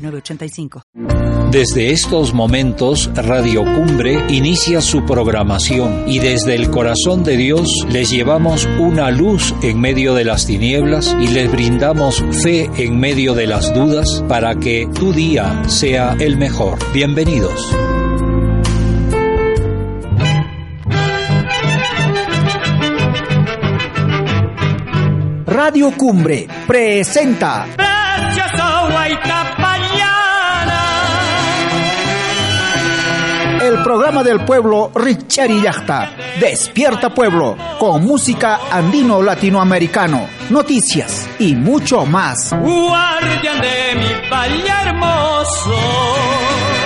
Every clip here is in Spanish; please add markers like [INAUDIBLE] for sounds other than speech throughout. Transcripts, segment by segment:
906985. Desde estos momentos, Radio Cumbre inicia su programación y desde el corazón de Dios les llevamos una luz en medio de las tinieblas y les brindamos fe en medio de las dudas para que tu día sea el mejor. Bienvenidos. Radio Cumbre presenta el programa del pueblo Richari Yachta. Despierta Pueblo, con música andino-latinoamericano, noticias y mucho más. De mi hermoso.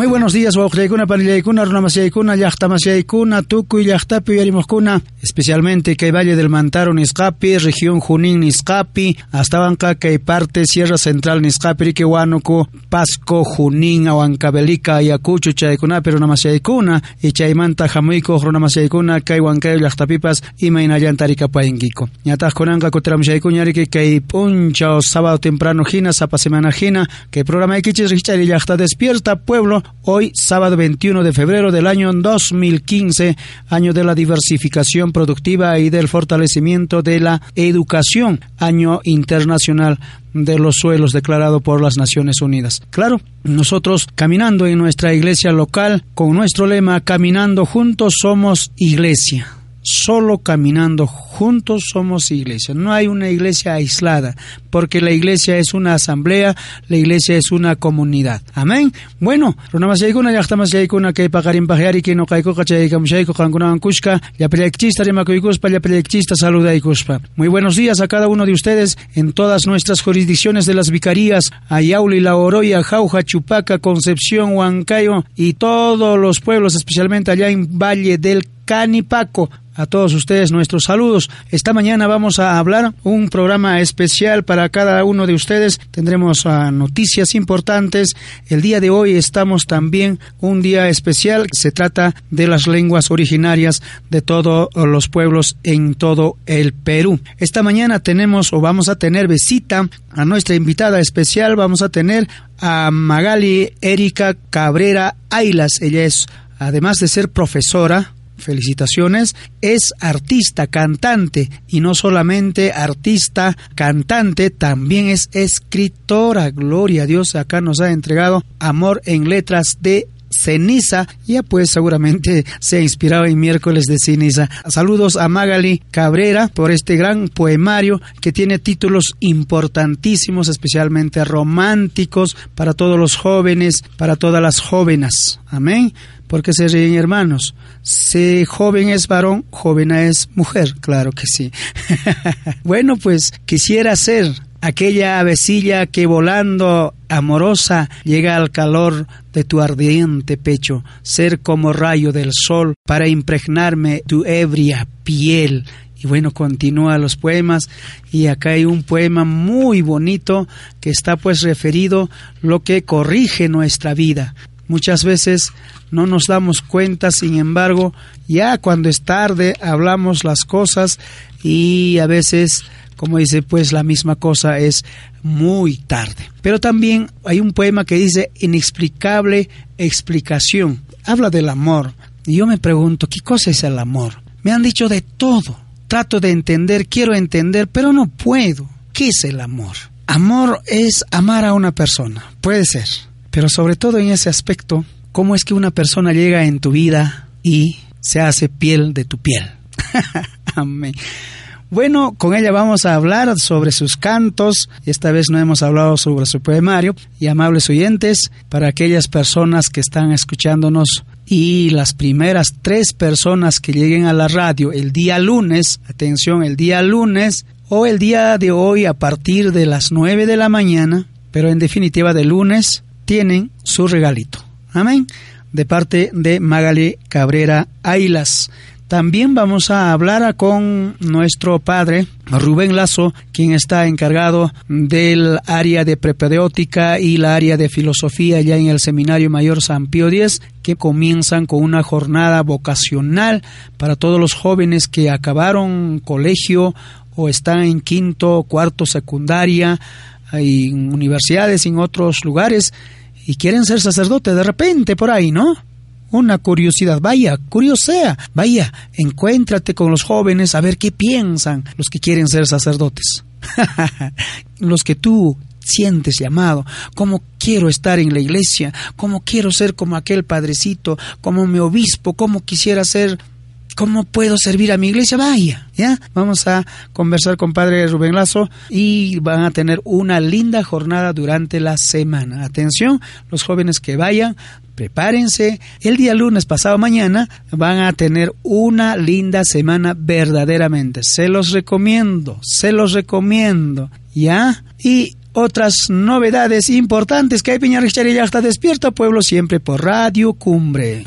Muy buenos días, Waujaykuna, Panillaykuna, Runamasiaykuna, Yachtamasiaykuna, Tukuy, Yachtapi, Yarimoscuna, especialmente que Valle del Mantaro, Niscapi, región Junín, Niscapi, hasta Banca, que parte Sierra Central, Niscapi, Riquehuánuco, Pasco, Junín, Ahuancabelica, Ayacucho, Chaykuna, pero Namasiaykuna, y Chaymanta, Jamuico, Runamasiaykuna, Kaihuancayo, Yachtapipas, y Mainayantarica, Paenguico. Ñatas Conanga, Coteramasiaykuna, que Puncha, sábado temprano, Gina, Zapa semana Gina, que programa de Kichis, Richari, Yachta, despierta, pueblo, hoy sábado 21 de febrero del año 2015, año de la diversificación productiva y del fortalecimiento de la educación, año internacional de los suelos declarado por las Naciones Unidas. Claro, nosotros caminando en nuestra iglesia local con nuestro lema Caminando juntos somos iglesia. Solo caminando juntos somos iglesia. No hay una iglesia aislada, porque la iglesia es una asamblea, la iglesia es una comunidad. Amén. Bueno, runamasaykuna llaqtamasaykuna kay paqarin paqyari que no kaykuqa chaykamushayku qankunawan kushka llapallaykichista rimakuykuspa llapallaykichista saludaykuspa. Muy buenos días a cada uno de ustedes en todas nuestras jurisdicciones de las vicarías, Ayauli, La Oroya, Jauja, Chupaca, Concepción, Huancayo y todos los pueblos, especialmente allá en Valle del Canipaco. A todos ustedes nuestros saludos. Esta mañana vamos a hablar un programa especial para cada uno de ustedes. Tendremos uh, noticias importantes. El día de hoy estamos también un día especial. Se trata de las lenguas originarias de todos los pueblos en todo el Perú. Esta mañana tenemos o vamos a tener visita a nuestra invitada especial. Vamos a tener a Magali Erika Cabrera Ailas. Ella es, además de ser profesora, felicitaciones, es artista, cantante y no solamente artista, cantante, también es escritora. Gloria a Dios, acá nos ha entregado Amor en Letras de ceniza, ya pues seguramente se ha inspirado en miércoles de ceniza. Saludos a Magali Cabrera por este gran poemario que tiene títulos importantísimos, especialmente románticos para todos los jóvenes, para todas las jóvenes. Amén. Porque se ríen hermanos. Si joven es varón, joven es mujer, claro que sí. [LAUGHS] bueno, pues quisiera ser aquella avecilla que volando amorosa llega al calor de tu ardiente pecho, ser como rayo del sol para impregnarme tu ebria piel. Y bueno, continúa los poemas y acá hay un poema muy bonito que está pues referido lo que corrige nuestra vida. Muchas veces no nos damos cuenta, sin embargo, ya cuando es tarde hablamos las cosas y a veces como dice, pues la misma cosa es muy tarde. Pero también hay un poema que dice inexplicable explicación. Habla del amor. Y yo me pregunto, ¿qué cosa es el amor? Me han dicho de todo. Trato de entender, quiero entender, pero no puedo. ¿Qué es el amor? Amor es amar a una persona. Puede ser. Pero sobre todo en ese aspecto, ¿cómo es que una persona llega en tu vida y se hace piel de tu piel? [LAUGHS] Amén. Bueno, con ella vamos a hablar sobre sus cantos. Esta vez no hemos hablado sobre su poemario. Y amables oyentes, para aquellas personas que están escuchándonos y las primeras tres personas que lleguen a la radio el día lunes, atención, el día lunes o el día de hoy a partir de las 9 de la mañana, pero en definitiva de lunes, tienen su regalito. Amén. De parte de Magali Cabrera Ailas. También vamos a hablar con nuestro padre Rubén Lazo, quien está encargado del área de prepedéutica y la área de filosofía ya en el Seminario Mayor San Pío X, que comienzan con una jornada vocacional para todos los jóvenes que acabaron colegio o están en quinto, cuarto, secundaria, en universidades, en otros lugares y quieren ser sacerdote de repente por ahí, ¿no? Una curiosidad. Vaya, curiosea. Vaya, encuéntrate con los jóvenes a ver qué piensan los que quieren ser sacerdotes. [LAUGHS] los que tú sientes llamado, cómo quiero estar en la iglesia, cómo quiero ser como aquel padrecito, como mi obispo, cómo quisiera ser ¿Cómo puedo servir a mi iglesia? Vaya, ¿ya? Vamos a conversar con Padre Rubén Lazo y van a tener una linda jornada durante la semana. Atención, los jóvenes que vayan, prepárense. El día lunes pasado mañana van a tener una linda semana verdaderamente. Se los recomiendo, se los recomiendo, ¿ya? Y otras novedades importantes que hay Piña ya está despierto pueblo siempre por Radio Cumbre.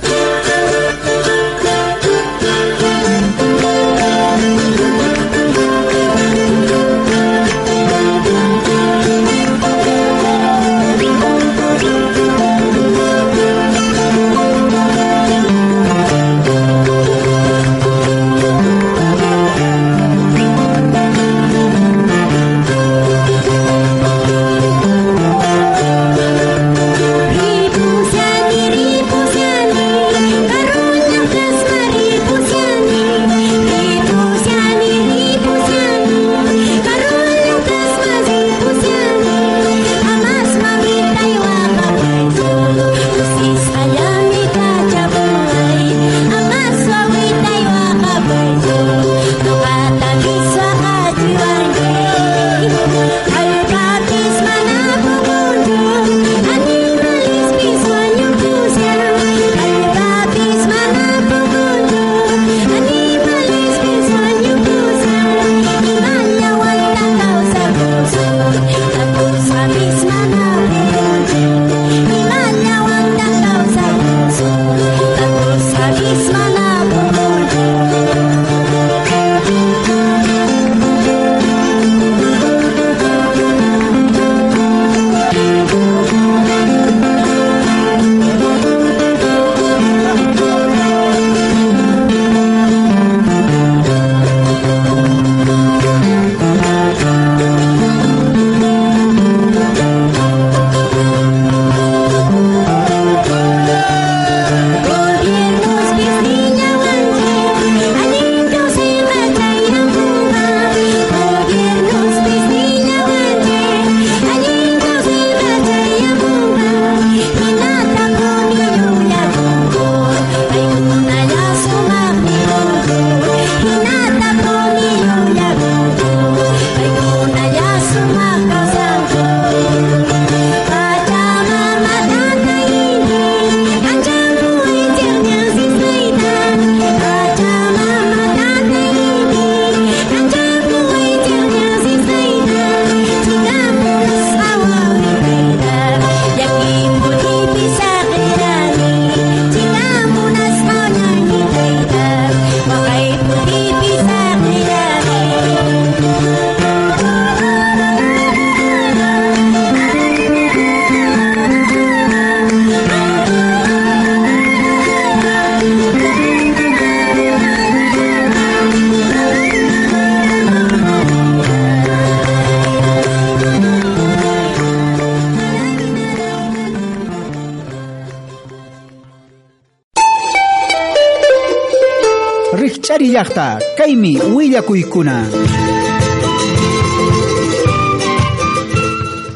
Llaqta kaymi willakuykuna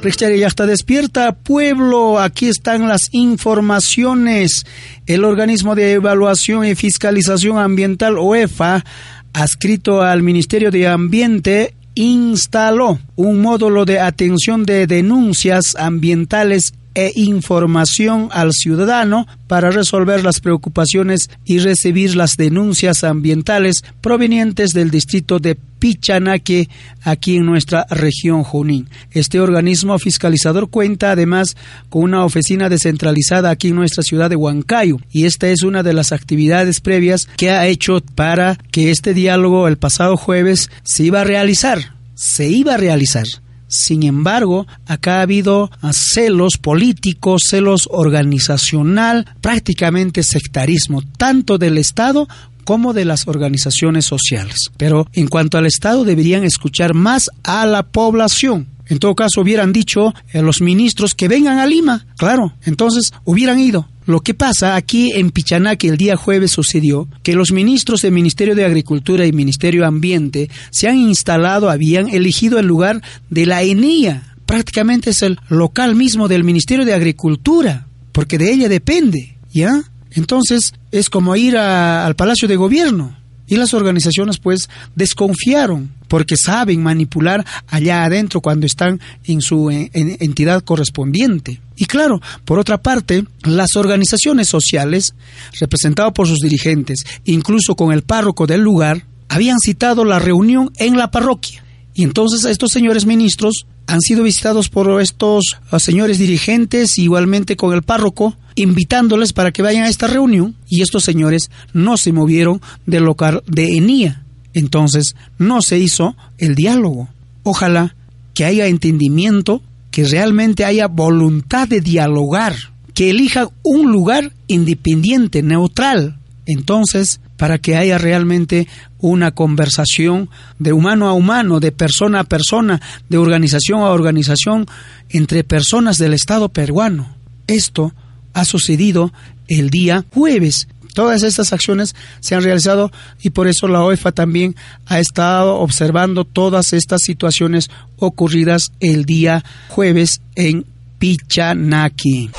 Richard despierta, pueblo. Aquí están las informaciones. El organismo de evaluación y fiscalización ambiental OEFA, adscrito al Ministerio de Ambiente, instaló un módulo de atención de denuncias ambientales e información al ciudadano para resolver las preocupaciones y recibir las denuncias ambientales provenientes del distrito de Pichanaque, aquí en nuestra región Junín. Este organismo fiscalizador cuenta además con una oficina descentralizada aquí en nuestra ciudad de Huancayo y esta es una de las actividades previas que ha hecho para que este diálogo el pasado jueves se iba a realizar. Se iba a realizar. Sin embargo, acá ha habido celos políticos, celos organizacional, prácticamente sectarismo, tanto del Estado como de las organizaciones sociales. Pero en cuanto al Estado deberían escuchar más a la población. En todo caso, hubieran dicho a los ministros que vengan a Lima. Claro, entonces hubieran ido. Lo que pasa aquí en Pichanaque el día jueves sucedió que los ministros del Ministerio de Agricultura y Ministerio de Ambiente se han instalado, habían elegido el lugar de la ENIA. Prácticamente es el local mismo del Ministerio de Agricultura, porque de ella depende, ¿ya? Entonces es como ir al Palacio de Gobierno. Y las organizaciones pues desconfiaron porque saben manipular allá adentro cuando están en su entidad correspondiente. Y claro, por otra parte, las organizaciones sociales, representadas por sus dirigentes, incluso con el párroco del lugar, habían citado la reunión en la parroquia. Y entonces estos señores ministros han sido visitados por estos ah, señores dirigentes, igualmente con el párroco, invitándoles para que vayan a esta reunión y estos señores no se movieron del local de Enía. Entonces no se hizo el diálogo. Ojalá que haya entendimiento, que realmente haya voluntad de dialogar, que elijan un lugar independiente, neutral. Entonces, para que haya realmente una conversación de humano a humano, de persona a persona, de organización a organización, entre personas del Estado peruano. Esto ha sucedido el día jueves. Todas estas acciones se han realizado y por eso la OEFA también ha estado observando todas estas situaciones ocurridas el día jueves en Pichanaki.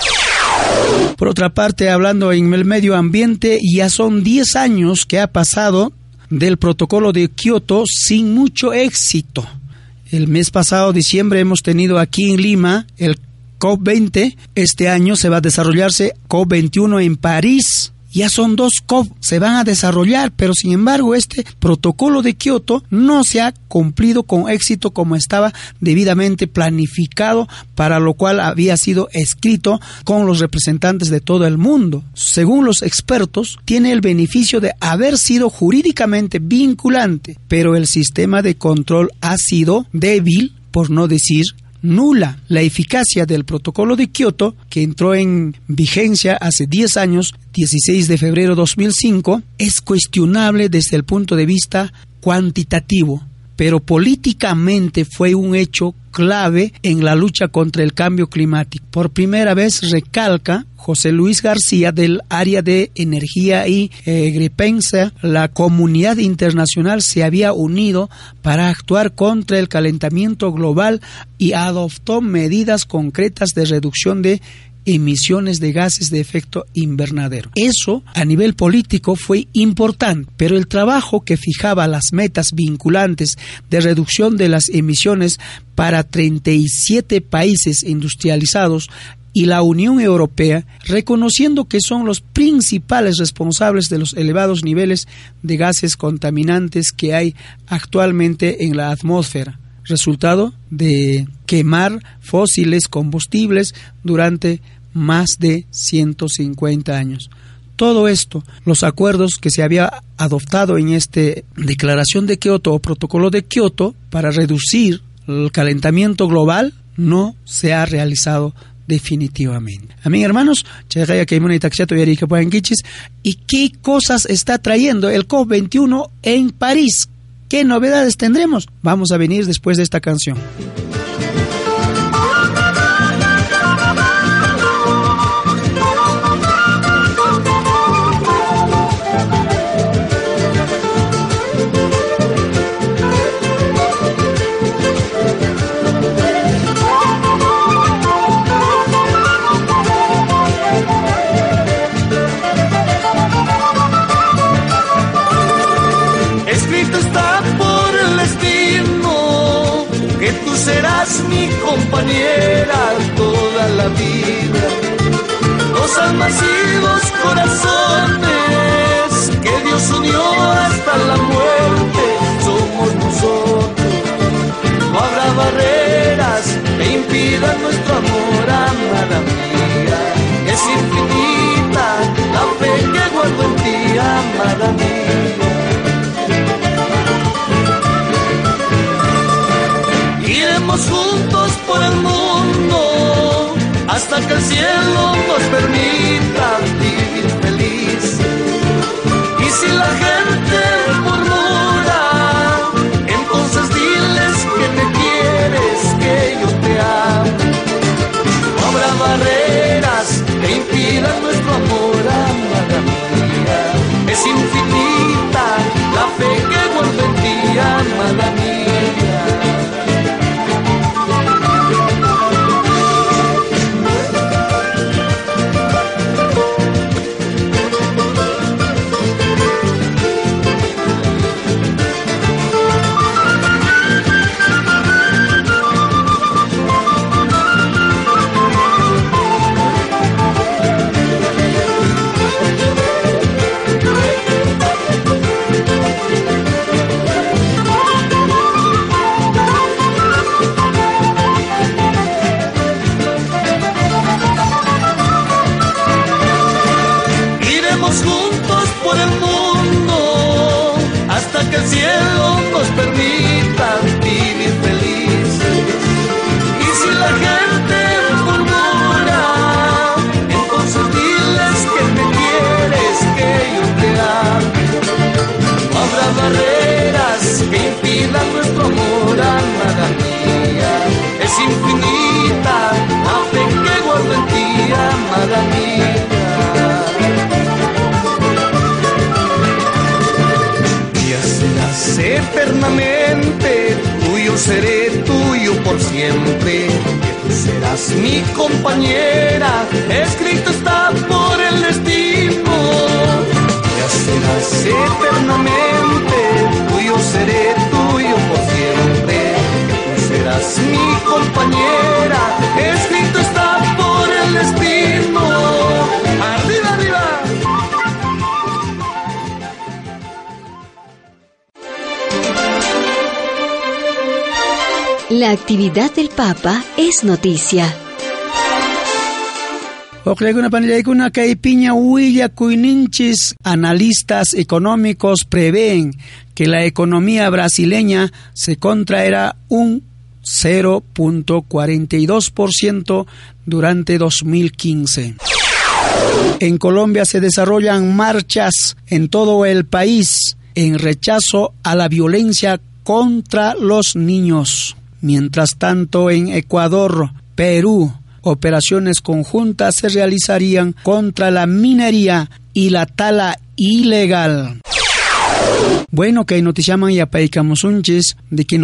Por otra parte, hablando en el medio ambiente, ya son 10 años que ha pasado del protocolo de Kioto sin mucho éxito. El mes pasado, diciembre, hemos tenido aquí en Lima el COP20. Este año se va a desarrollarse COP21 en París. Ya son dos COP, se van a desarrollar, pero sin embargo este protocolo de Kioto no se ha cumplido con éxito como estaba debidamente planificado, para lo cual había sido escrito con los representantes de todo el mundo. Según los expertos, tiene el beneficio de haber sido jurídicamente vinculante, pero el sistema de control ha sido débil, por no decir nula. La eficacia del protocolo de Kioto, que entró en vigencia hace 10 años, 16 de febrero de 2005, es cuestionable desde el punto de vista cuantitativo, pero políticamente fue un hecho clave en la lucha contra el cambio climático. Por primera vez recalca José Luis García del área de energía y eh, la comunidad internacional se había unido para actuar contra el calentamiento global y adoptó medidas concretas de reducción de emisiones de gases de efecto invernadero. Eso a nivel político fue importante, pero el trabajo que fijaba las metas vinculantes de reducción de las emisiones para 37 países industrializados y la Unión Europea, reconociendo que son los principales responsables de los elevados niveles de gases contaminantes que hay actualmente en la atmósfera, resultado de quemar fósiles combustibles durante más de 150 años. Todo esto, los acuerdos que se había adoptado en esta declaración de Kioto o protocolo de Kioto para reducir el calentamiento global, no se ha realizado definitivamente. A mí, hermanos, ¿y qué cosas está trayendo el COP21 en París? ¿Qué novedades tendremos? Vamos a venir después de esta canción. Mi compañera, escrito está por el destino. Ya serás eternamente, tuyo seré tuyo por siempre. Tú serás mi compañera, escrito está por el destino. Arriba, arriba. La actividad del Papa es noticia. Oqlaykuna panillaykuna kay piña huilla kuyninchis analistas económicos prevén que la economía brasileña se contraerá un 0.42% durante 2015. En Colombia se desarrollan marchas en todo el país en rechazo a la violencia contra los niños. Mientras tanto, en Ecuador, Perú, operaciones conjuntas se realizarían contra la minería y la tala ilegal. Bueno, kay noticiaman yapaykamusunchis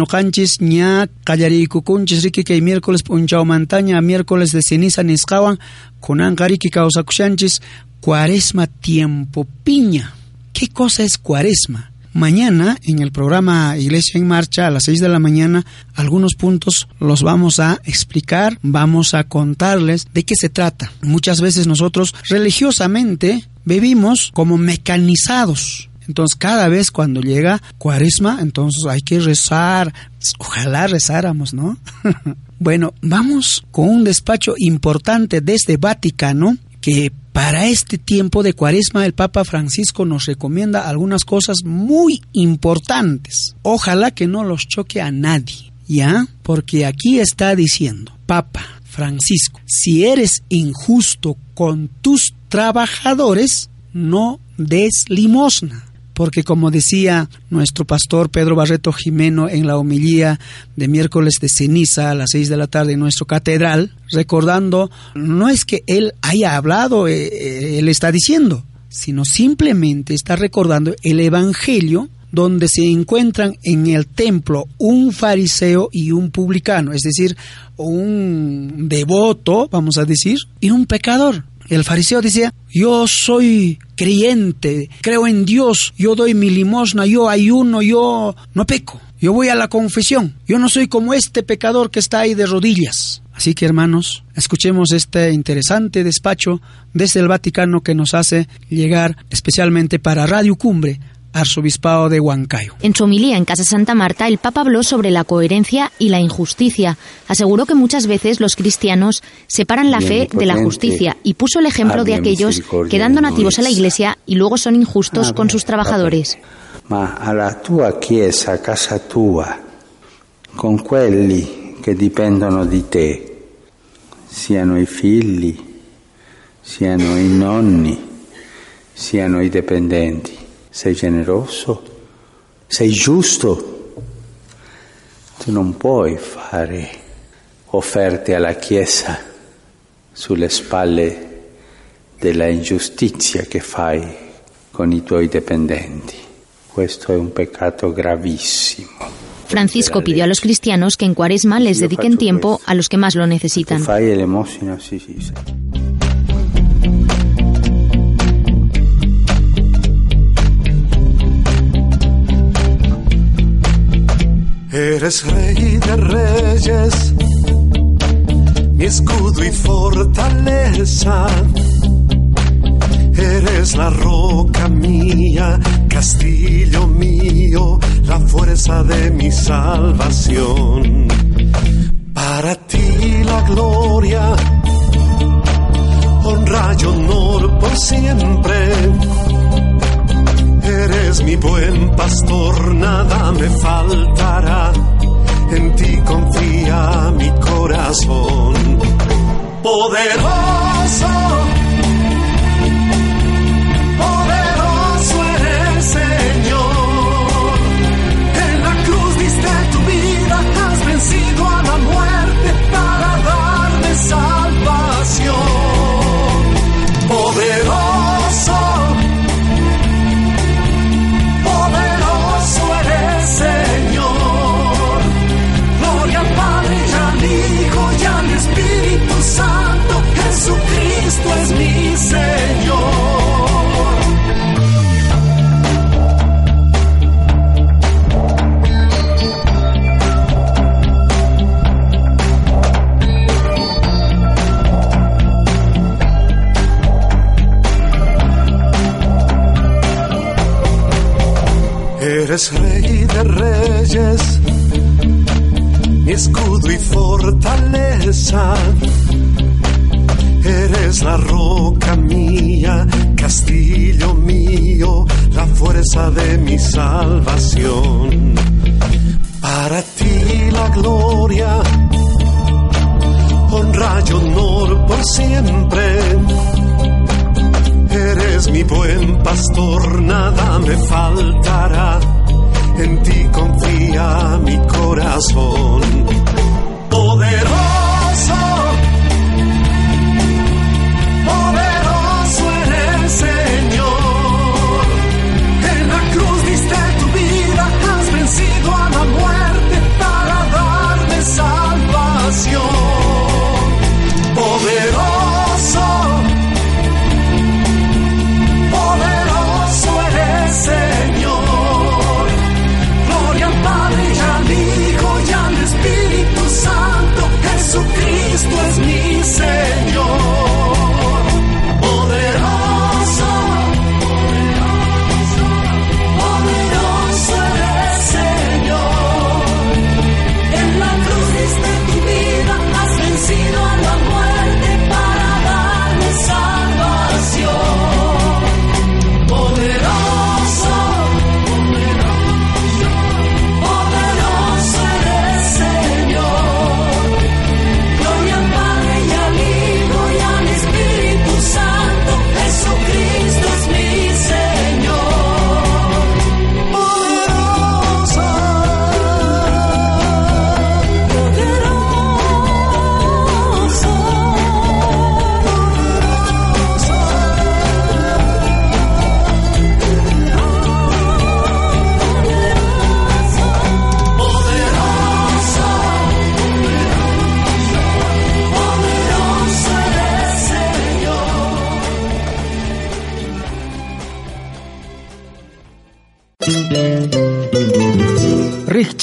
canchis ña qallarikukunchis riki kay miércoles punchaumantaña miércoles de ceniza nisqawan kunanqa riki kawsakushanchis cuaresma tiempo piña. ¿Qué cosa es cuaresma? Mañana, en el programa Iglesia en Marcha, a las 6 de la mañana, algunos puntos los vamos a explicar, vamos a contarles de qué se trata. Muchas veces nosotros religiosamente vivimos como mecanizados. Entonces, cada vez cuando llega cuaresma, entonces hay que rezar. Ojalá rezáramos, ¿no? [LAUGHS] bueno, vamos con un despacho importante desde Vaticano que para este tiempo de cuaresma el Papa Francisco nos recomienda algunas cosas muy importantes. Ojalá que no los choque a nadie, ¿ya? Porque aquí está diciendo, Papa Francisco, si eres injusto con tus trabajadores, no des limosna. Porque como decía nuestro pastor Pedro Barreto Jimeno en la homilía de miércoles de ceniza a las seis de la tarde en nuestro catedral, recordando, no es que él haya hablado, eh, eh, él está diciendo, sino simplemente está recordando el Evangelio donde se encuentran en el templo un fariseo y un publicano, es decir, un devoto, vamos a decir, y un pecador. El fariseo decía, yo soy creyente, creo en Dios, yo doy mi limosna, yo ayuno, yo no peco. yo voy a la confesión, yo no soy como este pecador que está ahí de rodillas. Así que hermanos, escuchemos este interesante despacho desde el Vaticano que nos hace llegar especialmente para Radio Cumbre arzobispado de Huancayo. En su homilía en Casa Santa Marta, el Papa habló sobre la coherencia y la injusticia. Aseguró que muchas veces los cristianos separan la fe de la justicia y puso el ejemplo de aquellos que dan donativos a la Iglesia y luego son injustos con sus trabajadores. Ma alla tua chiesa, casa tua, con quelli che dipendono di te, siano i figli, siano i nonni, siano i dipendenti sei generoso, sei giusto. Tu non puoi fare offerte alla Chiesa sulle spalle della ingiustizia che fai con i tuoi dipendenti. Questo è un peccato gravissimo. Francisco pidió a los cristianos que en Cuaresma les dediquen tiempo a los que más lo necesitan. Eres rey de reyes, mi escudo y fortaleza. Eres la roca mía, castillo mío, la fuerza de mi salvación. Para ti la gloria, honra y honor por siempre Eres mi buen pastor, nada me faltará. En ti confía mi corazón. Poderoso,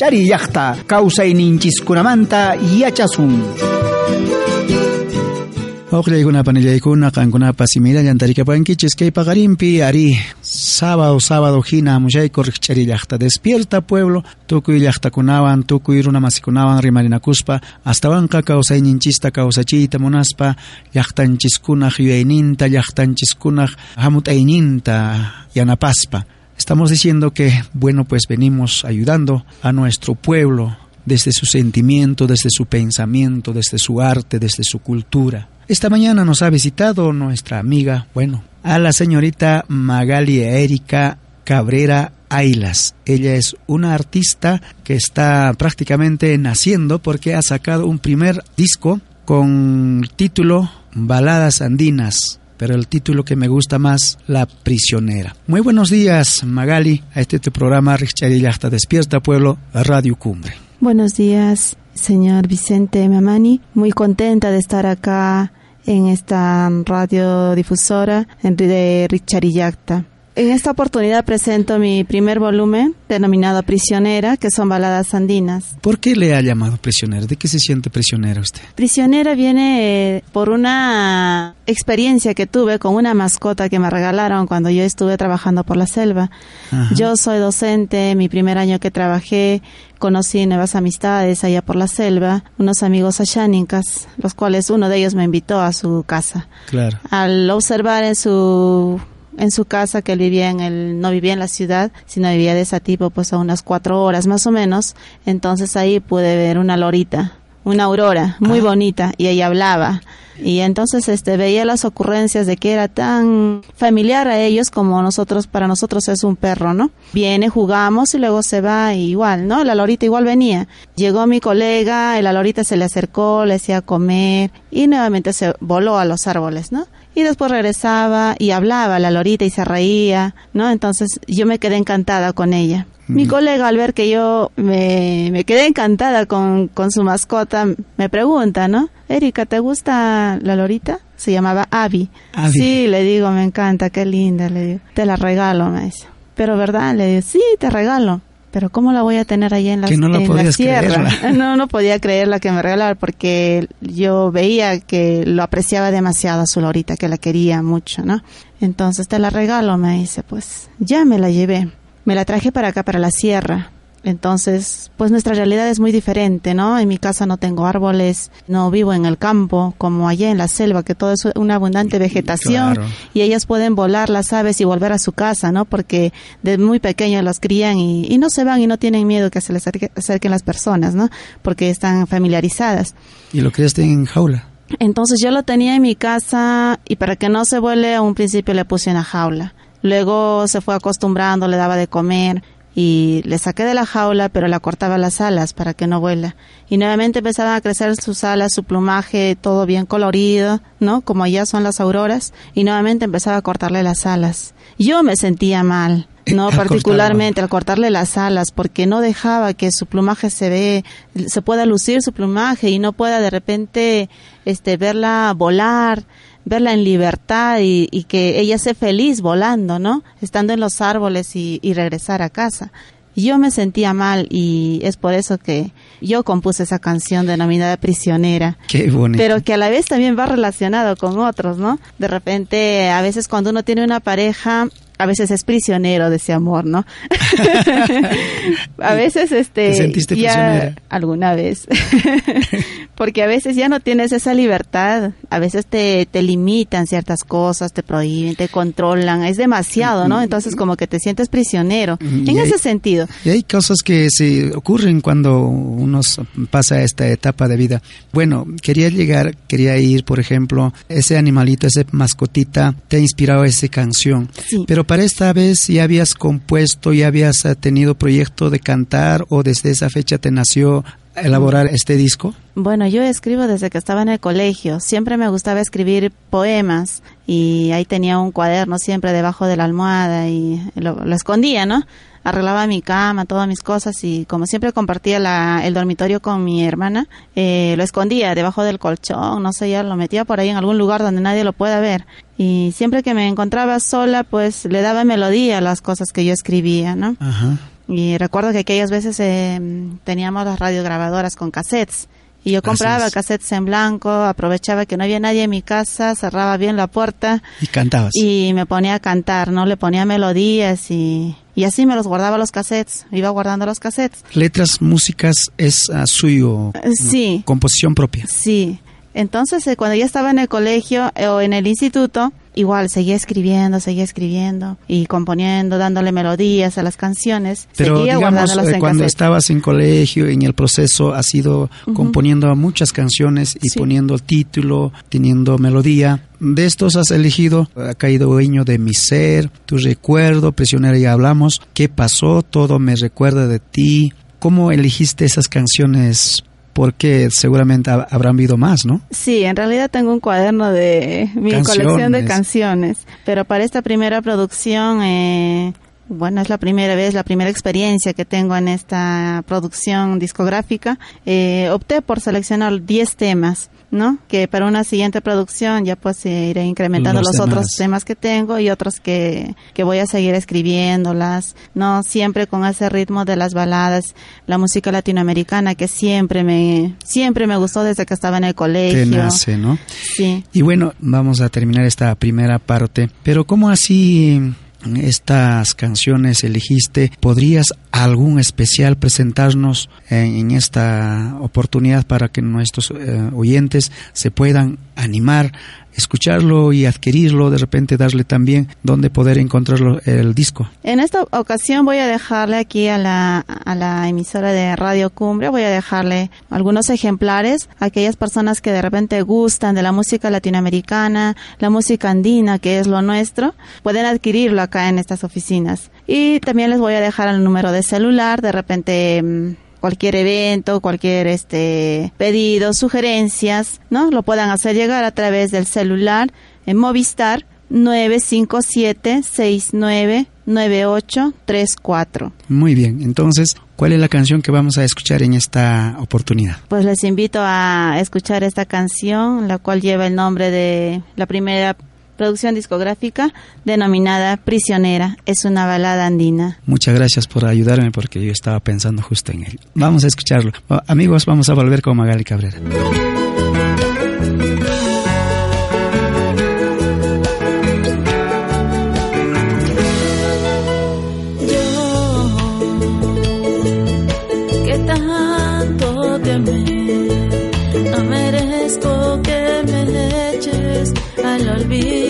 rikchari llaqta kawsayninchiskunamanta yachasun Oqllaykuna panillaykuna qankunapa simira llantarikapankichis kay paqarinpi ari sábado sábado hina mushayku riqch'ari llaqta despierta pueblo. Tukuy llaqtakunawan tukuy runa masikunawan rimarinakuspa astawanqa kawsayninchista kawsachiyta munaspa llaqtanchiskunaq yuyayninta llaqtanchiskunaq hamut'ayninta yanapaspa estamos diciendo que bueno pues venimos ayudando a nuestro pueblo desde su sentimiento, desde su pensamiento, desde su arte, desde su cultura. Esta mañana nos ha visitado nuestra amiga, bueno, a la señorita Magali Erika Cabrera Ailas. Ella es una artista que está prácticamente naciendo porque ha sacado un primer disco con título Baladas Andinas, pero el título que me gusta más, La Prisionera. Muy buenos días, Magali, a este tu programa Richard Despierta Pueblo, Radio Cumbre. Buenos días, señor Vicente Mamani. Muy contenta de estar acá en esta radiodifusora de Richarillacta. En esta oportunidad presento mi primer volumen denominado Prisionera, que son baladas andinas. ¿Por qué le ha llamado prisionera? ¿De qué se siente prisionera usted? Prisionera viene eh, por una experiencia que tuve con una mascota que me regalaron cuando yo estuve trabajando por la selva. Ajá. Yo soy docente, mi primer año que trabajé conocí nuevas amistades allá por la selva, unos amigos ashánicas, los cuales uno de ellos me invitó a su casa. Claro. Al observar en su en su casa que él vivía en el no vivía en la ciudad sino vivía de ese tipo pues a unas cuatro horas más o menos. Entonces ahí pude ver una lorita una aurora muy Ah. bonita y ella hablaba. Y entonces este veía las ocurrencias de que era tan familiar a ellos como nosotros para nosotros es un perro no viene jugamos y luego se va y igual no la lorita igual venía. Llegó mi colega y la lorita se le acercó le hacía comer y nuevamente se voló a los árboles no y después regresaba y hablaba la lorita y se reía, ¿no? Entonces yo me quedé encantada con ella. Mi colega al ver que yo me, me quedé encantada con, con su mascota, me pregunta, ¿no? Erika, ¿te gusta la lorita? Se llamaba Abby. Abby. Sí, le digo, me encanta, qué linda, le digo. Te la regalo, me dice. Pero verdad, le digo, sí, te regalo. Pero ¿cómo la voy a tener ahí en la, Que no la en la sierra? creerla. [LAUGHS] No, no podía creer la que me regalaba porque yo veía que lo apreciaba demasiado a su lorita, que la quería mucho, ¿no? Entonces te la regalo, me dice, pues ya me la llevé. Me la traje para acá, para la sierra. Entonces, pues nuestra realidad es muy diferente, ¿no? En mi casa no tengo árboles, no vivo en el campo, como allá en la selva, que todo es una abundante vegetación Claro. y ellas pueden volar las aves y volver a su casa, ¿no? Porque de muy pequeños las crían y, y no se van y no tienen miedo que se les acerque- acerquen las personas, ¿no? Porque están familiarizadas. ¿Y lo criaste en jaula? Entonces yo lo tenía en mi casa y para que no se vuele, a un principio le puse una jaula. Luego se fue acostumbrando, le daba de comer y le saqué de la jaula, pero le cortaba las alas para que no vuela. Y nuevamente empezaban a crecer sus alas, su plumaje, todo bien colorido, ¿no? Como ya son las auroras. Y nuevamente empezaba a cortarle las alas. Yo me sentía mal. [COUGHS] No, Al particularmente al cortarle las alas, porque no dejaba que su plumaje se ve, se pueda lucir su plumaje y no pueda de repente, este, verla volar, verla en libertad y, y que ella sea feliz volando, ¿no? Estando en los árboles y, y regresar a casa. Yo me sentía mal y es por eso que yo compuse esa canción denominada Prisionera Qué bonito. pero que a la vez también va relacionado con otros, ¿no? De repente, a veces cuando uno tiene una pareja, a veces es prisionero de ese amor, ¿no? [LAUGHS] [LAUGHS] a veces, este, ¿Te sentiste ya prisionera? alguna vez, [LAUGHS] porque a veces ya no tienes esa libertad, a veces te, te limitan ciertas cosas, te prohíben, te controlan, es demasiado, ¿no? Entonces como que te sientes prisionero, Mm, en y hay- ese sentido. Y hay cosas que se ocurren cuando uno pasa esta etapa de vida. Bueno, quería llegar, quería ir, por ejemplo, ese animalito, ese mascotita, te ha inspirado esa canción. Sí. Pero para esta vez ya habías compuesto, ya habías eh, tenido proyecto de cantar o desde esa fecha te nació elaborar este disco. Bueno, yo escribo desde que estaba en el colegio. Siempre me gustaba escribir poemas y ahí tenía un cuaderno siempre debajo de la almohada y lo, lo escondía, ¿no? Arreglaba mi cama, todas mis cosas y como siempre compartía la, el dormitorio con mi hermana, eh, lo escondía debajo del colchón, no sé, ya lo metía por ahí en algún lugar donde nadie lo pueda ver. Y siempre que me encontraba sola, pues le daba melodía a las cosas que yo escribía, ¿no? Ajá. Y recuerdo que aquellas veces eh, teníamos las radiograbadoras con cassettes. Y yo compraba cassettes en blanco, aprovechaba que no había nadie en mi casa, cerraba bien la puerta. Y cantabas. Y me ponía a cantar, ¿no? Le ponía melodías y, y así me los guardaba los cassettes, iba guardando los cassettes. Letras, músicas, es uh, suyo. Sí. Composición propia. Sí. Entonces, eh, cuando ya estaba en el colegio eh, o en el instituto, igual seguía escribiendo, seguía escribiendo y componiendo, dándole melodías a las canciones. Pero seguía digamos, eh, cuando estabas en colegio, en el proceso, has ido componiendo muchas canciones y Sí. poniendo título, teniendo melodía. De estos has elegido, ha caído dueño de mi ser, tu recuerdo, prisionera ya hablamos, qué pasó, todo me recuerda de ti. ¿Cómo elegiste esas canciones? Porque seguramente ha- habrán habido más, ¿no? Sí, en realidad tengo un cuaderno de mi colección de Canciones. canciones, pero para esta primera producción, eh, bueno, es la primera vez, la primera experiencia que tengo en esta producción discográfica, eh, opté por seleccionar 10 temas. ¿no? Que para una siguiente producción ya pues iré incrementando Los los, otros temas que tengo y otros que, que voy a seguir escribiéndolas, ¿no? Siempre con ese ritmo de las baladas, la música latinoamericana que siempre me, siempre me gustó desde que estaba en el colegio. Nace, ¿no? Sí. Y bueno, vamos a terminar esta primera parte. Pero ¿cómo así estas canciones elegiste? ¿Podrías algún especial presentarnos en, esta oportunidad para que nuestros eh, oyentes se puedan animar, escucharlo y adquirirlo, de repente darle también donde poder encontrarlo el disco? En esta ocasión voy a dejarle aquí a la, a la emisora de Radio Cumbre, voy a dejarle algunos ejemplares a aquellas personas que de repente gustan de la música latinoamericana, la música andina, que es lo nuestro, pueden adquirirlo acá en estas oficinas. Y también les voy a dejar el número de celular, de repente mm, cualquier evento, cualquier este pedido, sugerencias, ¿no? Lo puedan hacer llegar a través del celular en Movistar 957-699834. Muy bien, entonces, ¿cuál es la canción que vamos a escuchar en esta oportunidad? Pues les invito a escuchar esta canción, la cual lleva el nombre de la primera producción discográfica denominada Prisionera. Es una balada andina. Muchas gracias por ayudarme porque yo estaba pensando justo en él. Vamos a escucharlo. Amigos, vamos a volver con Magali Cabrera. que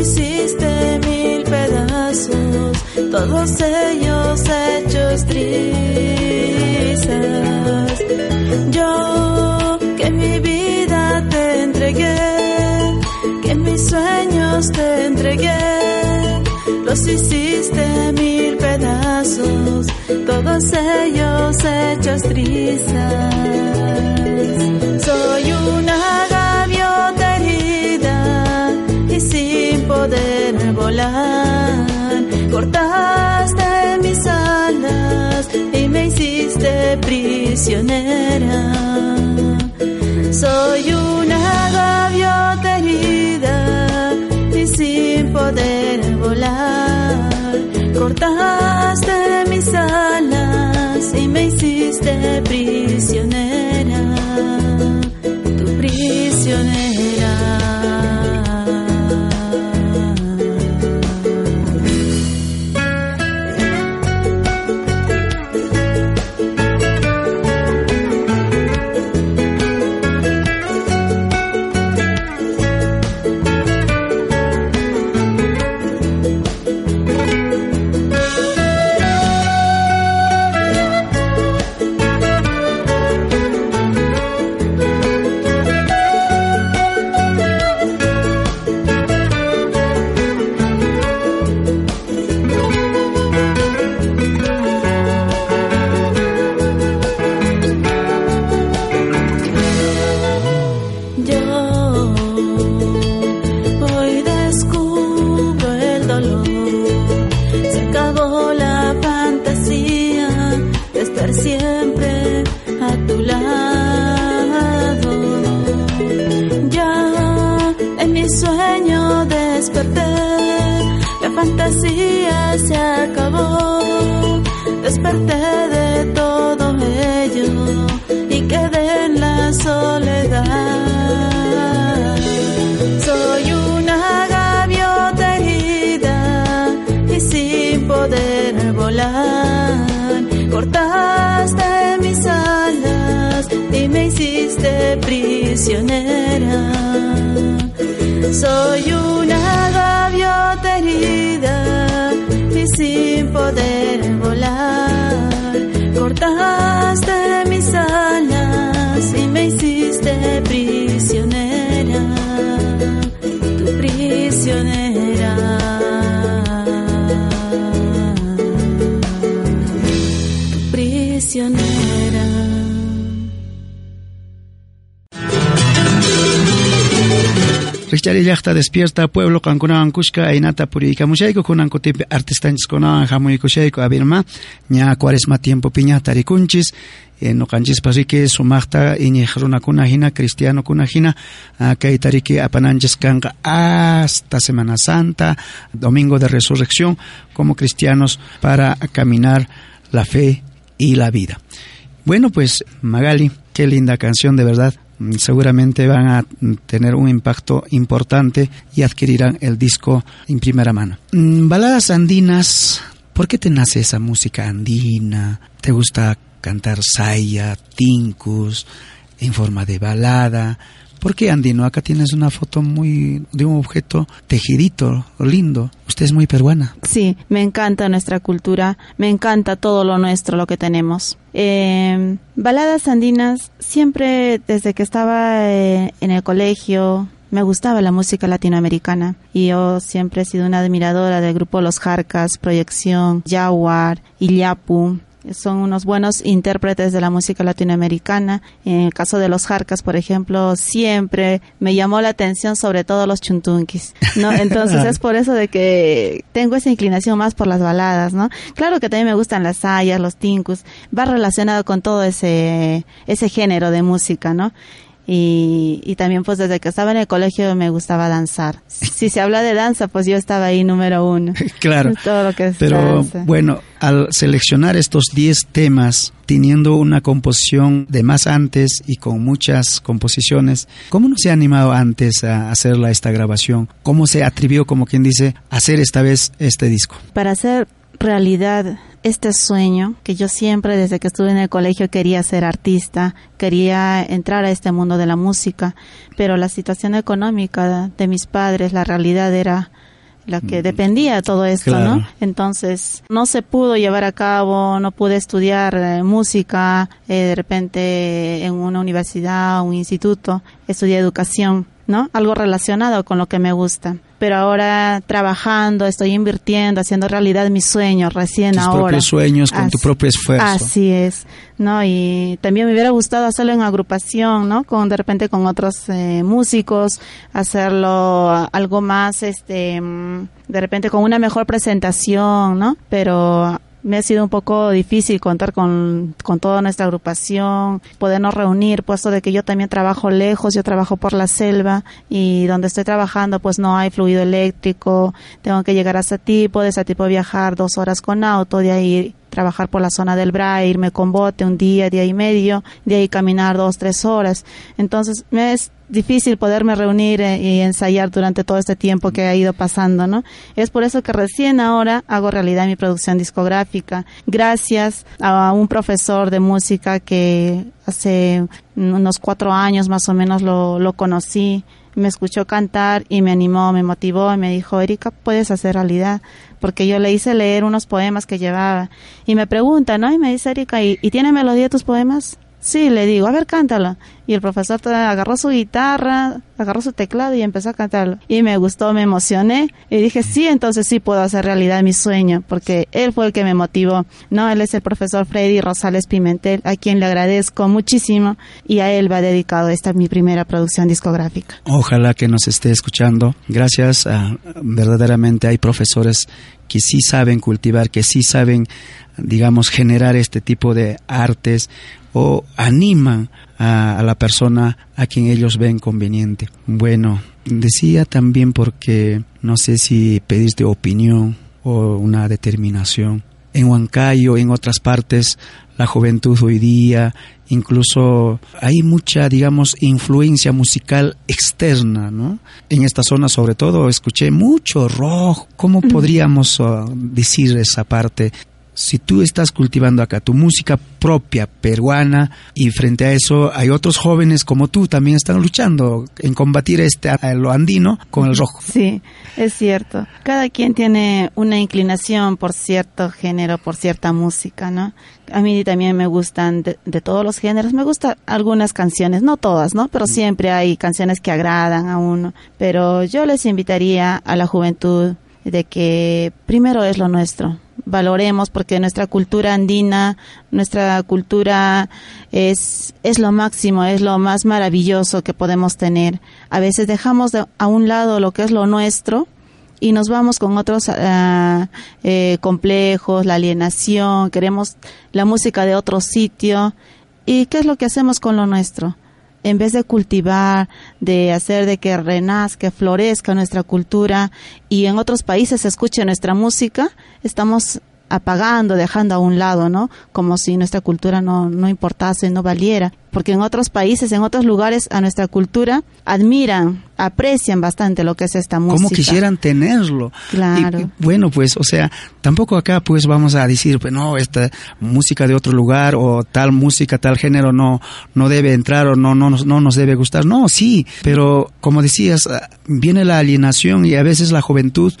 hiciste mil pedazos, todos ellos hechos trizas. Yo que mi vida te entregué, que mis sueños te entregué, los hiciste mil pedazos, todos ellos hechos trizas. Soy una Cortaste mis alas y me hiciste prisionera. Soy una gaviota herida y sin poder volar. Cortaste mis alas y me hiciste prisionera. Tu prisionera. Despierta pueblo kankunawan kushka aynata puriykamushayku kunan kutipi artistanchikunawan hamuykushayku abirma ña cuaresma tiempo piña tarikunchis eh, noqanchispa riki sumaqta iñiq runakuna hina cristianokuna hina ah, kay tariki apananchis kanqa hasta Semana Santa Domingo de Resurrección como cristianos para caminar la fe y la vida. Bueno, pues Magali, qué linda canción de verdad. Mm, Seguramente van a tener un impacto importante y adquirirán el disco en primera mano. Mm, Baladas andinas, ¿por qué te nace esa música andina? ¿Te gusta cantar saya, tincus, en forma de balada? ¿Por qué andino? Acá tienes una foto muy de un objeto tejidito, lindo. Usted es muy peruana. Sí, me encanta nuestra cultura, me encanta todo lo nuestro, lo que tenemos. Eh, baladas andinas, siempre desde que estaba eh, en el colegio, me gustaba la música latinoamericana y yo siempre he sido una admiradora del grupo Los Jarcas, Proyección, Jaguar, Illapu. Son unos buenos intérpretes de la música latinoamericana. En el caso de los Jarcas, por ejemplo, siempre me llamó la atención sobre todo los chuntunquis, ¿no? [LAUGHS] Entonces es por eso de que tengo esa inclinación más por las baladas, ¿no? Claro que también me gustan las sayas, los tincus, va relacionado con todo ese, ese género de música, ¿no? Y, y también pues desde que estaba en el colegio me gustaba danzar. Si se habla de danza, pues yo estaba ahí número uno. [LAUGHS] Claro. Todo lo que es Pero danza. bueno, al seleccionar estos 10 temas, teniendo una composición de más antes y con muchas composiciones, ¿cómo no se ha animado antes a hacer la- esta grabación? ¿Cómo se atrevió, como quien dice, a hacer esta vez este disco? para hacer realidad este sueño que yo siempre desde que estuve en el colegio quería ser artista, quería entrar a este mundo de la música, pero la situación económica de mis padres, la realidad era la que dependía de todo esto, Claro. ¿no? Entonces no se pudo llevar a cabo, no pude estudiar eh, música, eh, de repente en una universidad, un instituto, estudié educación, ¿no? Algo relacionado con lo que me gusta. Pero ahora trabajando, estoy invirtiendo, haciendo realidad mis sueños recién Tus ahora. propios sueños con tu propio esfuerzo. Así es, ¿no? Y también me hubiera gustado hacerlo en agrupación, ¿no? Con de repente con otros eh, músicos, hacerlo algo más, este, mm, de repente con una mejor presentación, ¿no? Pero me ha sido un poco difícil contar con, con toda nuestra agrupación, podernos reunir, puesto de que yo también trabajo lejos, yo trabajo por la selva y donde estoy trabajando pues no hay fluido eléctrico, tengo que llegar a Satipo, de Satipo viajar dos horas con auto, de ahí trabajar por la zona del Bra, irme con bote un día, día y medio, de ahí caminar dos, tres horas. Entonces me difícil poderme reunir eh, y ensayar durante todo este tiempo que ha ido pasando, ¿no? Es por eso que recién ahora hago realidad mi producción discográfica, gracias a un profesor de música que hace unos cuatro años más o menos lo, lo conocí, me escuchó cantar y me animó, me motivó y me dijo, Erika, puedes hacer realidad, porque yo le hice leer unos poemas que llevaba y me pregunta, ¿no? Y me dice, Erika, ¿y, y tiene melodía tus poemas? Sí, le digo, a ver, cántalo. Y el profesor agarró su guitarra, agarró su teclado y empezó a cantarlo. Y me gustó, me emocioné. Y dije, sí, entonces sí puedo hacer realidad mi sueño, porque él fue el que me motivó. No, él es el profesor Freddy Rosales Pimentel, a quien le agradezco muchísimo. Y a él va dedicado esta mi primera producción discográfica. Ojalá que nos esté escuchando. Gracias. verdaderamente hay profesores que sí saben cultivar, que sí saben, digamos, generar este tipo de artes o animan a, a la persona a quien ellos ven conveniente. Bueno, Decía también porque no sé si pedirte opinión o una determinación. En Huancayo, en otras partes, la juventud hoy día, incluso hay mucha, digamos, influencia musical externa, ¿no? En esta zona, sobre todo, escuché mucho rock. ¿Cómo podríamos uh, decir esa parte? Si tú estás cultivando acá tu música propia peruana y frente a eso hay otros jóvenes como tú también están luchando en combatir este lo andino con el rojo. Sí, es cierto. Cada quien tiene una inclinación por cierto género, por cierta música, ¿no? A mí también me gustan de, de todos los géneros. Me gustan algunas canciones, no todas, ¿no? Pero siempre hay canciones que agradan a uno. Pero yo les invitaría a la juventud de que primero es lo nuestro, valoremos porque nuestra cultura andina, nuestra cultura es, es lo máximo, es lo más maravilloso que podemos tener. A veces dejamos a un lado lo que es lo nuestro y nos vamos con otros ah, eh, complejos, la alienación, queremos la música de otro sitio. ¿Y qué es lo que hacemos con lo nuestro? En vez de cultivar, de hacer de que renazca, florezca nuestra cultura y en otros países se escuche nuestra música, estamos apagando, dejando a un lado, ¿no? Como si nuestra cultura no, no importase, no valiera. Porque en otros países, en otros lugares, a nuestra cultura admiran, aprecian bastante lo que es esta música. Como quisieran tenerlo. Claro. bueno, pues, o sea, tampoco acá pues vamos a decir, pues no, esta música de otro lugar o tal música, tal género no, no debe entrar o no, no, no nos debe gustar. No, sí, pero como decías, viene la alienación y a veces la juventud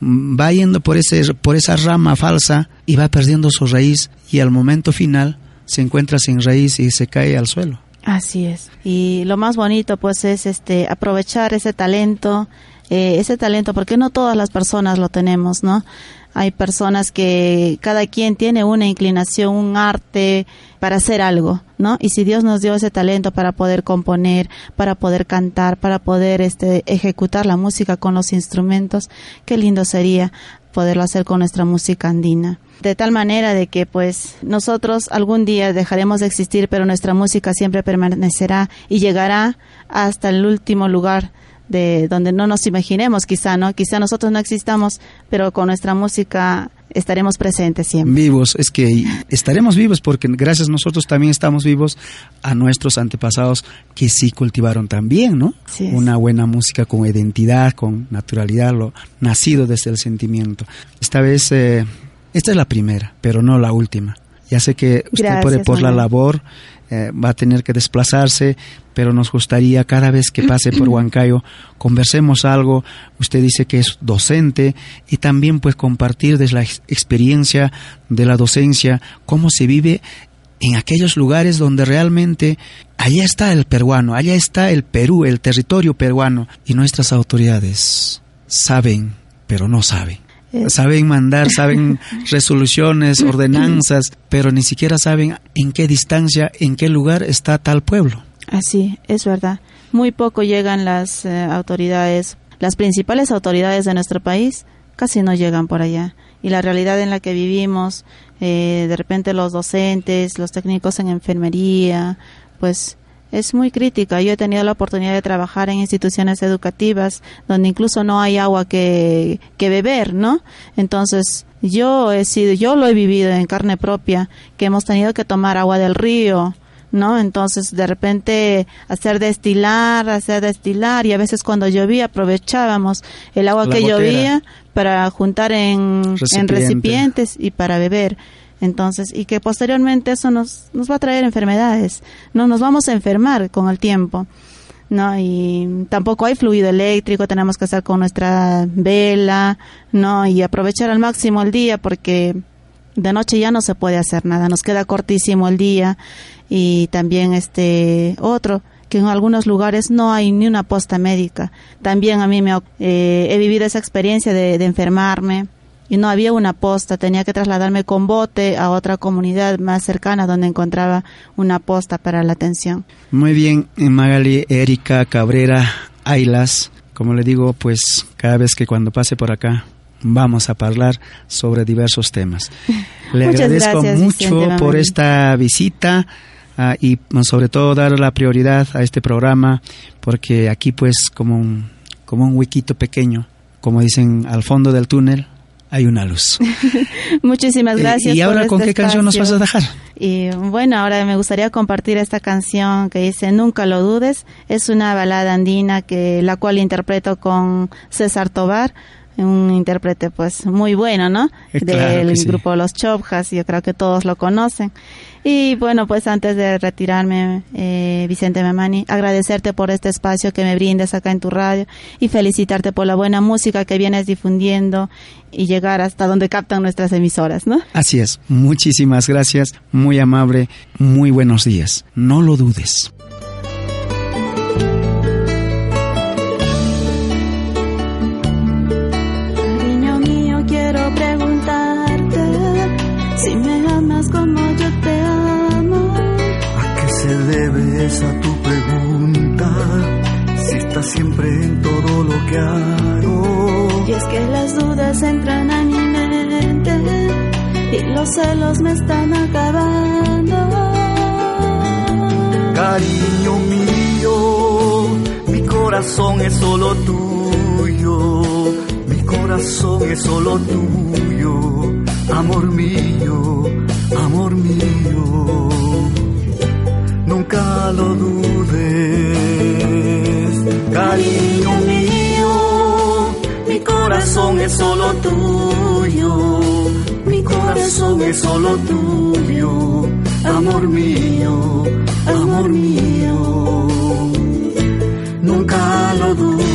va yendo por, ese, por esa rama falsa y va perdiendo su raíz y al momento final se encuentra sin raíz y se cae al suelo. Así es. Y lo más bonito pues es este aprovechar ese talento, eh, ese talento porque no todas las personas lo tenemos, ¿no? Hay personas que cada quien tiene una inclinación, un arte para hacer algo, ¿no? Y si Dios nos dio ese talento para poder componer, para poder cantar, para poder este, ejecutar la música con los instrumentos, qué lindo sería poderlo hacer con nuestra música andina. De tal manera de que pues nosotros algún día dejaremos de existir, pero nuestra música siempre permanecerá y llegará hasta el último lugar de donde no nos imaginemos quizá, ¿no? Quizá nosotros no existamos, pero con nuestra música estaremos presentes siempre. Vivos, es que estaremos vivos porque gracias a nosotros también estamos vivos a nuestros antepasados que sí cultivaron también, ¿no? Una buena música con identidad, con naturalidad, lo nacido desde el sentimiento. Esta vez, eh, esta es la primera, pero no la última. Ya sé que usted puede por la labor eh, va a tener que desplazarse, pero nos gustaría cada vez que pase por [CLEARS THROAT] Huancayo conversemos algo. Usted dice que es docente y también pues compartir desde la experiencia de la docencia cómo se vive en aquellos lugares donde realmente allá está el peruano, allá está el Perú, el territorio peruano y nuestras autoridades saben, pero no saben. Eh. Saben mandar, saben [LAUGHS] resoluciones, ordenanzas, pero ni siquiera saben en qué distancia, en qué lugar está tal pueblo. Así, es verdad. Muy poco llegan las eh, autoridades, las principales autoridades de nuestro país, casi no llegan por allá. Y la realidad en la que vivimos, eh, de repente los docentes, los técnicos en enfermería, pues es muy crítica. Yo he tenido la oportunidad de trabajar en instituciones educativas donde incluso no hay agua que, que beber, ¿no? Entonces, yo he sido, yo lo he vivido en carne propia, que hemos tenido que tomar agua del río, ¿no? Entonces, de repente, hacer destilar, hacer destilar, y a veces cuando llovía aprovechábamos el agua que llovía para juntar en, en recipientes y para beber. Entonces, y que posteriormente eso nos, nos va a traer enfermedades, no nos vamos a enfermar con el tiempo. ¿no? Y tampoco hay fluido eléctrico, tenemos que estar con nuestra vela, ¿no? Y aprovechar al máximo el día porque de noche ya no se puede hacer nada, nos queda cortísimo el día y también este otro que en algunos lugares no hay ni una posta médica. También a mí me eh, he vivido esa experiencia de, de enfermarme y no había una posta, tenía que trasladarme con bote a otra comunidad más cercana donde encontraba una posta para la atención. Muy bien, Magali Erika Cabrera Ailas, como le digo, pues cada vez que cuando pase por acá vamos a hablar sobre diversos temas. [LAUGHS] Le agradezco mucho por esta visita. Ah, y sobre todo dar la prioridad a este programa porque aquí pues como como un huequito pequeño, como dicen al fondo del túnel, hay una luz. [LAUGHS] Muchísimas eh, gracias. ¿Y ahora con este qué canción nos vas a dejar? Y bueno, ahora me gustaría compartir esta canción que dice Nunca lo dudes. Es una balada andina que la cual interpreto con César Tobar un intérprete pues muy bueno, ¿no? Eh, Del grupo Los Chopjas, yo creo que todos lo conocen. Y bueno, pues antes de retirarme, eh, Vicente Memani, agradecerte por este espacio que me brindes acá en tu radio y felicitarte por la buena música que vienes difundiendo y llegar hasta donde captan nuestras emisoras, ¿no? Así es, muchísimas gracias, muy amable, muy buenos días, no lo dudes. A tu pregunta, si estás siempre en todo lo que hago. Y es que las dudas entran a mi mente y los celos me están acabando. Cariño mío, mi corazón es solo tuyo, mi corazón es solo tuyo, amor mío, amor mío nunca lo dudes. Cariño mío, mi corazón es solo tuyo, mi corazón es solo tuyo, amor mío, amor mío, nunca lo dudes.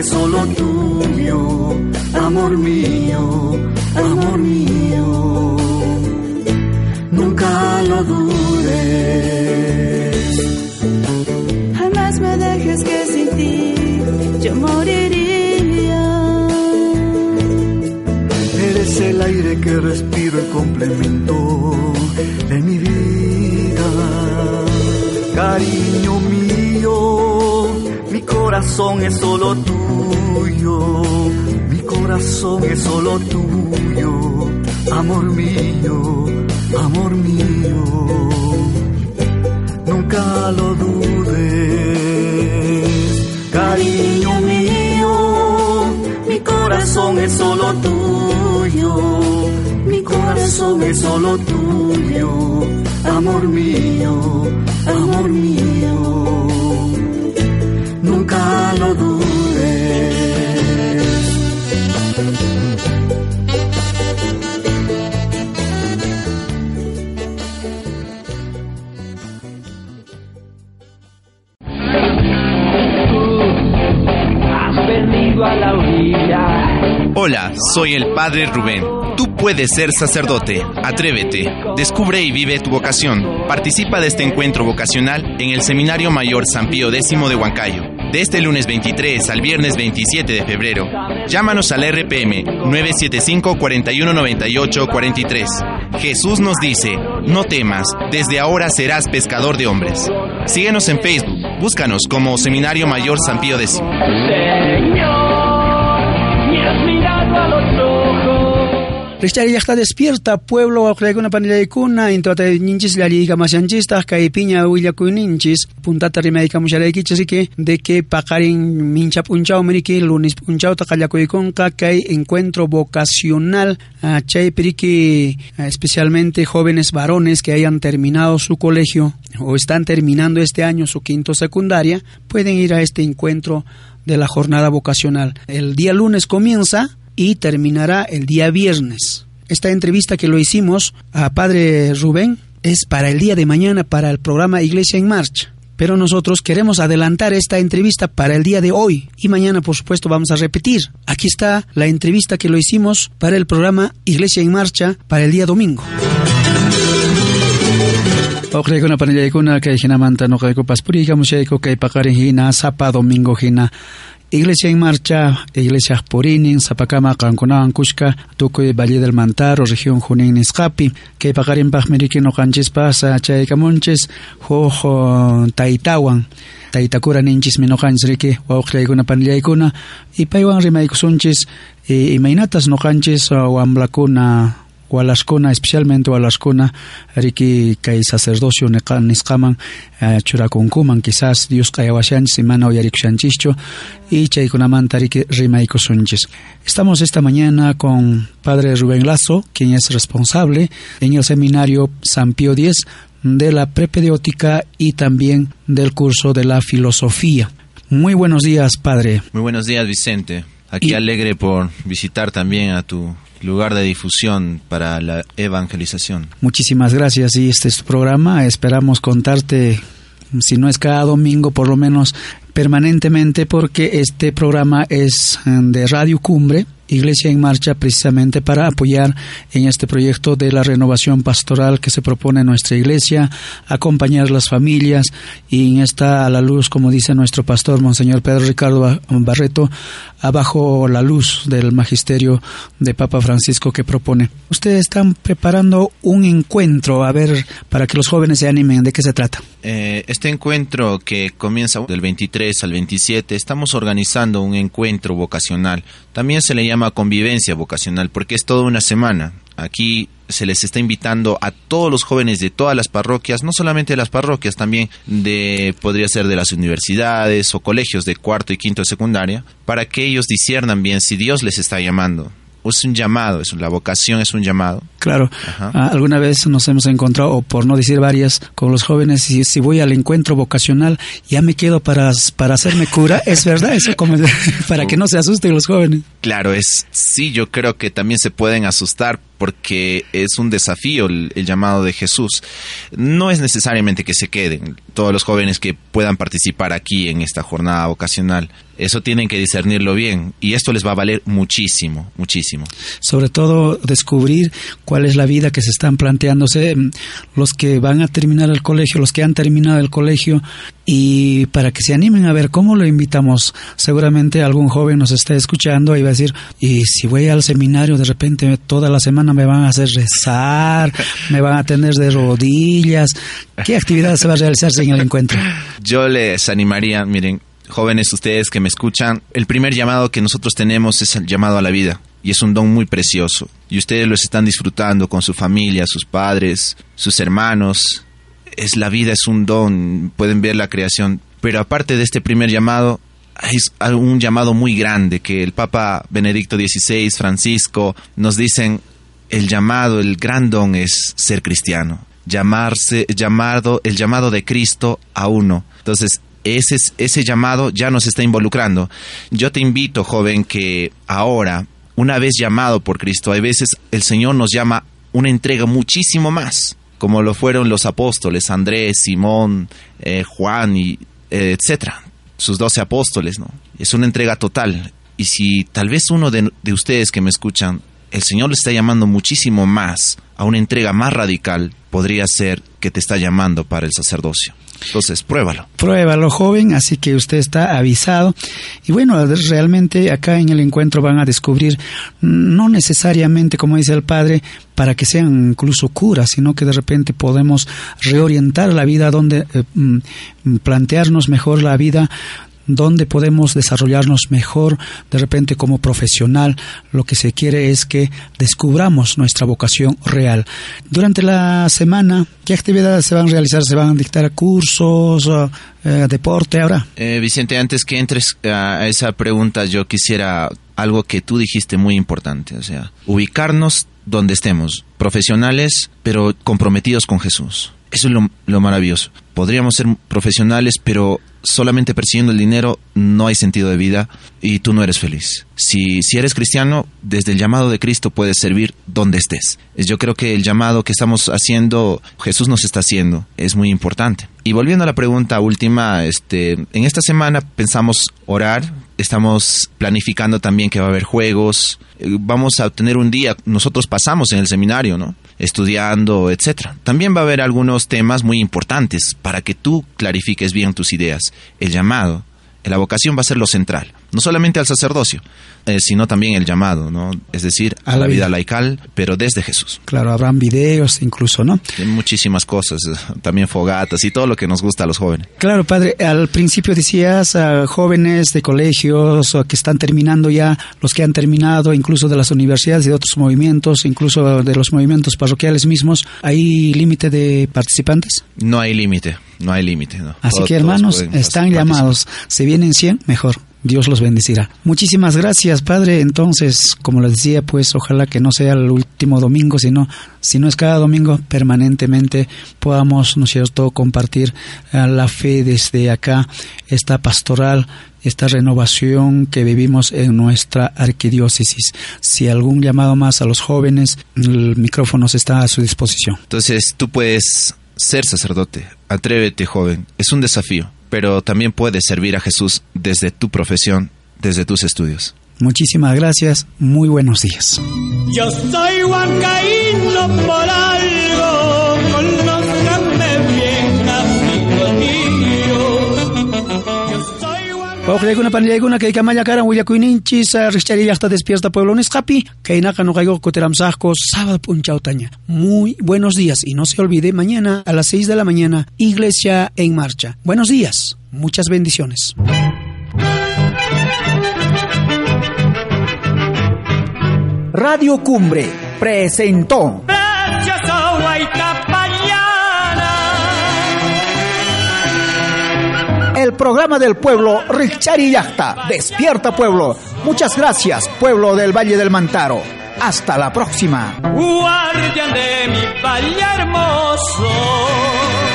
Es solo tuyo, amor mío, amor mío, nunca lo dudes. Jamás me dejes que sin ti yo moriría. Eres el aire que respiro, el complemento de mi vida. Cariño mío, mi corazón es solo tuyo, corazón es solo tuyo, amor mío, amor mío. Nunca lo dudes Cariño mío, mi corazón es solo tuyo, mi corazón es solo tuyo, amor mío, amor mío, nunca lo dudes. Soy el Padre Rubén. Tú puedes ser sacerdote. Atrévete. Descubre y vive tu vocación. Participa de este encuentro vocacional en el Seminario Mayor San Pío X de Huancayo. De este lunes 23 al viernes 27 de febrero. Llámanos al RPM 975 4198 43. Jesús nos dice, no temas, desde ahora serás pescador de hombres. Síguenos en Facebook, búscanos como Seminario Mayor San Pío X. Richtari está despierta, pueblo, una panilla cuna, intuata ninchis la liga masanchista, caipiña huilla ninchis, puntata rimeika musharaiki, así que de que pacarin mincha punchao meriki, lunes punchao, tacallacoiconca, que hay encuentro vocacional, a chay periki, especialmente jóvenes varones que hayan terminado su colegio o están terminando este año su quinto secundaria, pueden ir a este encuentro de la jornada vocacional. El día lunes comienza y terminará el día viernes. Esta entrevista que lo hicimos a Padre Rubén es para el día de mañana para el programa Iglesia en Marcha. Pero nosotros queremos adelantar esta entrevista para el día de hoy y mañana por supuesto vamos a repetir. Aquí está la entrevista que lo hicimos para el programa Iglesia en Marcha para el día domingo. Iglesia en Marcha, Iglesia Porinin, Zapacama, Cancunagan, Cushka, Tukuy, Valle del Mantaro, Región Junín, Niscapi, que pagarin Pajmeriki no canchis pasa, Chaycamonches, Jojo, Taitawan, Taitakura ninchis minojanchis riki, Wauklaykuna panliaykuna, y Paiwan rimaykusunchis, y Mainatas no canchis, Wamblakuna, Walaskuna, especialmente Walaskuna, Riki kay sacerdocio nisqaman uh, churakunkuman, quizás Dios kayawashanchis imana uyarikushanchischu y chaykunamanta Riki rimaykusunchis. Estamos esta mañana con Padre Rubén Lazo, quien es responsable en el seminario San Pío X de la prepediótica y también del curso de la filosofía. Muy buenos días, Padre. Muy buenos días, Vicente. Aquí alegre por visitar también a tu lugar de difusión para la evangelización. Muchísimas gracias y este es tu programa. Esperamos contarte, si no es cada domingo, por lo menos permanentemente, porque este programa es eh, de Radio Cumbre Iglesia en Marcha precisamente para apoyar en este proyecto de la renovación pastoral que se propone en nuestra iglesia, acompañar las familias y en esta a la luz, como dice nuestro pastor, Monseñor Pedro Ricardo Barreto, abajo la luz del magisterio de Papa Francisco que propone. Ustedes están preparando un encuentro, a ver, para que los jóvenes se animen, ¿de qué se trata? Eh, este encuentro que comienza del 23 al 27, estamos organizando un encuentro vocacional. También se le llama convivencia vocacional porque es toda una semana. Aquí se les está invitando a todos los jóvenes de todas las parroquias, no solamente de las parroquias, también de podría ser de las universidades o colegios de cuarto y quinto de secundaria, para que ellos disiernan bien si Dios les está llamando es un llamado, es la vocación es un llamado. Claro, ah, alguna vez nos hemos encontrado, o por no decir varias, con los jóvenes, y si voy al encuentro vocacional, ya me quedo para, para hacerme cura, [LAUGHS] es verdad, eso como [LAUGHS] para que no se asusten los jóvenes. Claro, es sí, yo creo que también se pueden asustar porque es un desafío el, llamado de Jesús. No es necesariamente que se queden todos los jóvenes que puedan participar aquí en esta jornada vocacional. Eso tienen que discernirlo bien y esto les va a valer muchísimo, muchísimo. Sobre todo descubrir cuál es la vida que se están planteándose mm, los que van a terminar el colegio, los que han terminado el colegio y para que se animen a ver cómo lo invitamos. Seguramente algún joven nos está escuchando y va a decir, y si voy al seminario de repente toda la semana me van a hacer rezar, me van a tener de rodillas. ¿Qué actividad se va a realizar en el encuentro? Yo les animaría, miren, jóvenes ustedes que me escuchan, el primer llamado que nosotros tenemos es el llamado a la vida y es un don muy precioso y ustedes lo están disfrutando con su familia, sus padres, sus hermanos. Es la vida es un don, pueden ver la creación, pero aparte de este primer llamado es un llamado muy grande que el Papa Benedicto XVI, Francisco nos dicen el llamado, el gran don es ser cristiano, llamarse, llamado, el llamado de Cristo a uno. Entonces, ese, ese llamado ya nos está involucrando. Yo te invito, joven, que ahora, una vez llamado por Cristo, hay veces el Señor nos llama una entrega muchísimo más, como lo fueron los apóstoles, Andrés, Simón, eh, Juan, y, eh, etcétera, sus doce apóstoles, ¿no? Es una entrega total. Y si tal vez uno de, de ustedes que me escuchan el Señor le está llamando muchísimo más a una entrega más radical, podría ser que te está llamando para el sacerdocio. Entonces, pruébalo. Pruébalo, joven, así que usted está avisado. Y bueno, realmente acá en el encuentro van a descubrir, no necesariamente, como dice el Padre, para que sean incluso curas, sino que de repente podemos reorientar la vida donde eh, mm, plantearnos mejor la vida dónde podemos desarrollarnos mejor, de repente como profesional, lo que se quiere es que descubramos nuestra vocación real. Durante la semana, ¿qué actividades se van a realizar? ¿Se van a dictar cursos, eh, deporte ahora? Eh, Vicente, antes que entres a esa pregunta, yo quisiera algo que tú dijiste muy importante, o sea, ubicarnos donde estemos, profesionales, pero comprometidos con Jesús. Eso es lo, maravilloso. Podríamos ser profesionales, pero solamente persiguiendo el dinero no hay sentido de vida y tú no eres feliz. Si, si eres cristiano, desde el llamado de Cristo puedes servir donde estés. Yo creo que el llamado que estamos haciendo, Jesús nos está haciendo, es muy importante. Y volviendo a la pregunta última, este, en esta semana pensamos orar, estamos planificando también que va a haber juegos, eh, vamos a tener un día, nosotros pasamos en el seminario, ¿no? estudiando, etcétera. También va a haber algunos temas muy importantes para que tú clarifiques bien tus ideas. El llamado, la vocación va a ser lo central, no solamente al sacerdocio, eh, sino también el llamado, ¿no? Es decir, a, la vida. laical, pero desde Jesús. Claro, habrán videos incluso, ¿no? Hay muchísimas cosas, [LAUGHS] también fogatas y todo lo que nos gusta a los jóvenes. Claro, padre, al principio decías a jóvenes de colegios que están terminando ya, los que han terminado incluso de las universidades y de otros movimientos, incluso de los movimientos parroquiales mismos, ¿hay límite de participantes? No hay límite, no hay límite. No. Así que hermanos, están llamados, se vienen 100, mejor. Dios los bendecirá. Muchísimas gracias, Padre. Entonces, como les decía, pues ojalá que no sea el último domingo, sino, si no es cada domingo, permanentemente podamos, ¿no es compartir eh, la fe desde acá, esta pastoral, esta renovación que vivimos en nuestra arquidiócesis. Si algún llamado más a los jóvenes, el micrófono está a su disposición. Entonces, tú puedes ser sacerdote. Atrévete, joven. Es un desafío pero también puedes servir a Jesús desde tu profesión, desde tus estudios. Muchísimas gracias, muy buenos días. Yo soy huancaíno por algo, Pawqlaykuna panillaykuna kay kamalla karan willakuyninchis rishcharillaqta despierta pueblo nisqapi kaynaqa nuqayku kutiramsaqku sábado punchawtaña. Muy buenos días y no se olvide mañana a las 6 de la mañana Iglesia en marcha. Buenos días, muchas bendiciones. Radio Cumbre presentó el programa del pueblo Richari Yachta. Despierta pueblo. Muchas gracias, pueblo del Valle del Mantaro. Hasta la próxima. De mi valle hermoso.